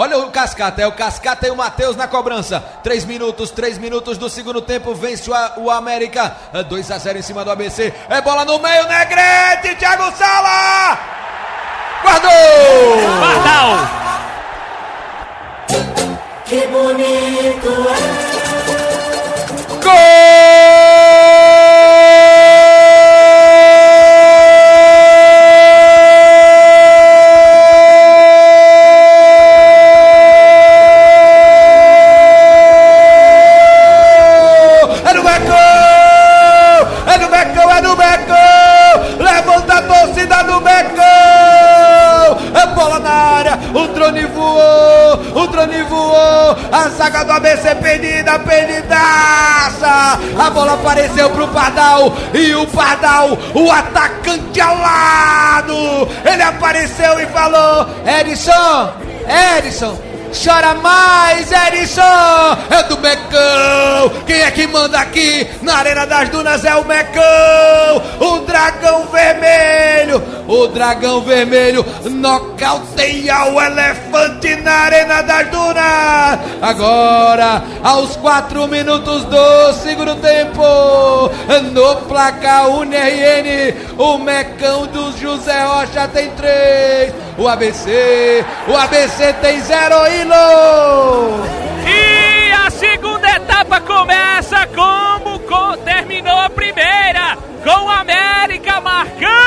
Olha o Cascata, é o Cascata e o Matheus na cobrança. Três minutos, três minutos do segundo tempo. Vence o, o América. 2 a 0 em cima do ABC. É bola no meio, Negrete, Thiago Sala! Guardou! Pardal! Que bonito é. É drone voou, a zaga do ABC perdida, perdidaça! A bola apareceu pro Pardal e o Pardal, o atacante alado, ele apareceu e falou: Edson, Edson, Chora mais, Edson! É do Mecão! Quem é que manda aqui na Arena das Dunas é o Mecão! O dragão vermelho! O dragão vermelho nocauteia o elefante na Arena das Dunas! Agora, aos quatro minutos do segundo tempo, no placar UNRN, o Mecão do José Rocha tem três. O ABC, o ABC tem zero, Ilo! E a segunda etapa começa como co- terminou a primeira, com o América marcando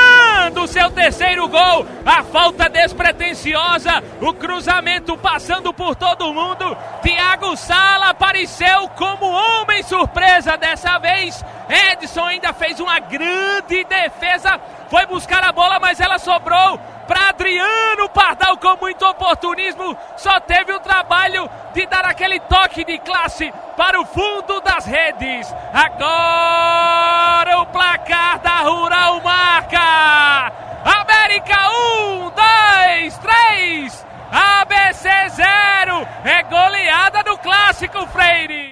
o seu terceiro gol. A falta despretensiosa, o cruzamento passando por todo mundo. Thiago Sala apareceu como homem surpresa dessa vez. Edson ainda fez uma grande defesa, foi buscar a bola, mas ela sobrou para Adriano Pardal com muito oportunismo. Só teve o trabalho de dar aquele toque de classe para o fundo das redes. Agora 0. É goleada do clássico, Freire.